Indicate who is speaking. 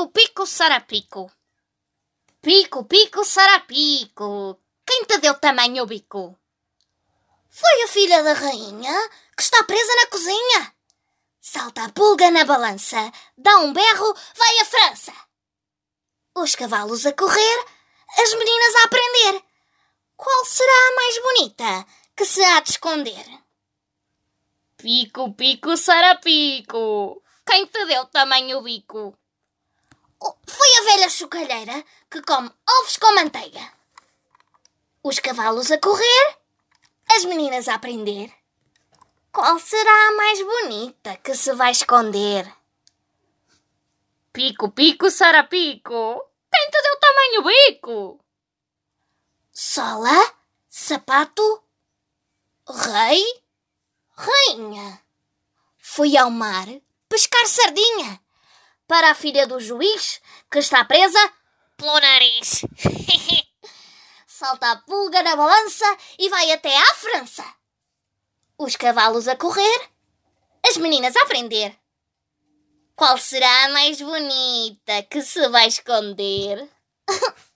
Speaker 1: Pico, pico, sarapico. Pico, pico, sarapico. Quem te deu tamanho bico?
Speaker 2: Foi a filha da rainha que está presa na cozinha. Salta a pulga na balança, dá um berro, vai à França. Os cavalos a correr, as meninas a aprender. Qual será a mais bonita que se há de esconder?
Speaker 1: Pico, pico, sarapico. Quem te deu tamanho bico?
Speaker 2: Foi a velha chocalheira que come ovos com manteiga. Os cavalos a correr, as meninas a aprender. Qual será a mais bonita que se vai esconder?
Speaker 1: Pico, pico, sarapico. Quem te deu tamanho bico?
Speaker 2: Sola, sapato, rei, rainha. Fui ao mar pescar sardinha para a filha do juiz que está presa pelo nariz. Salta a pulga na balança e vai até à França. Os cavalos a correr, as meninas a aprender. Qual será a mais bonita que se vai esconder?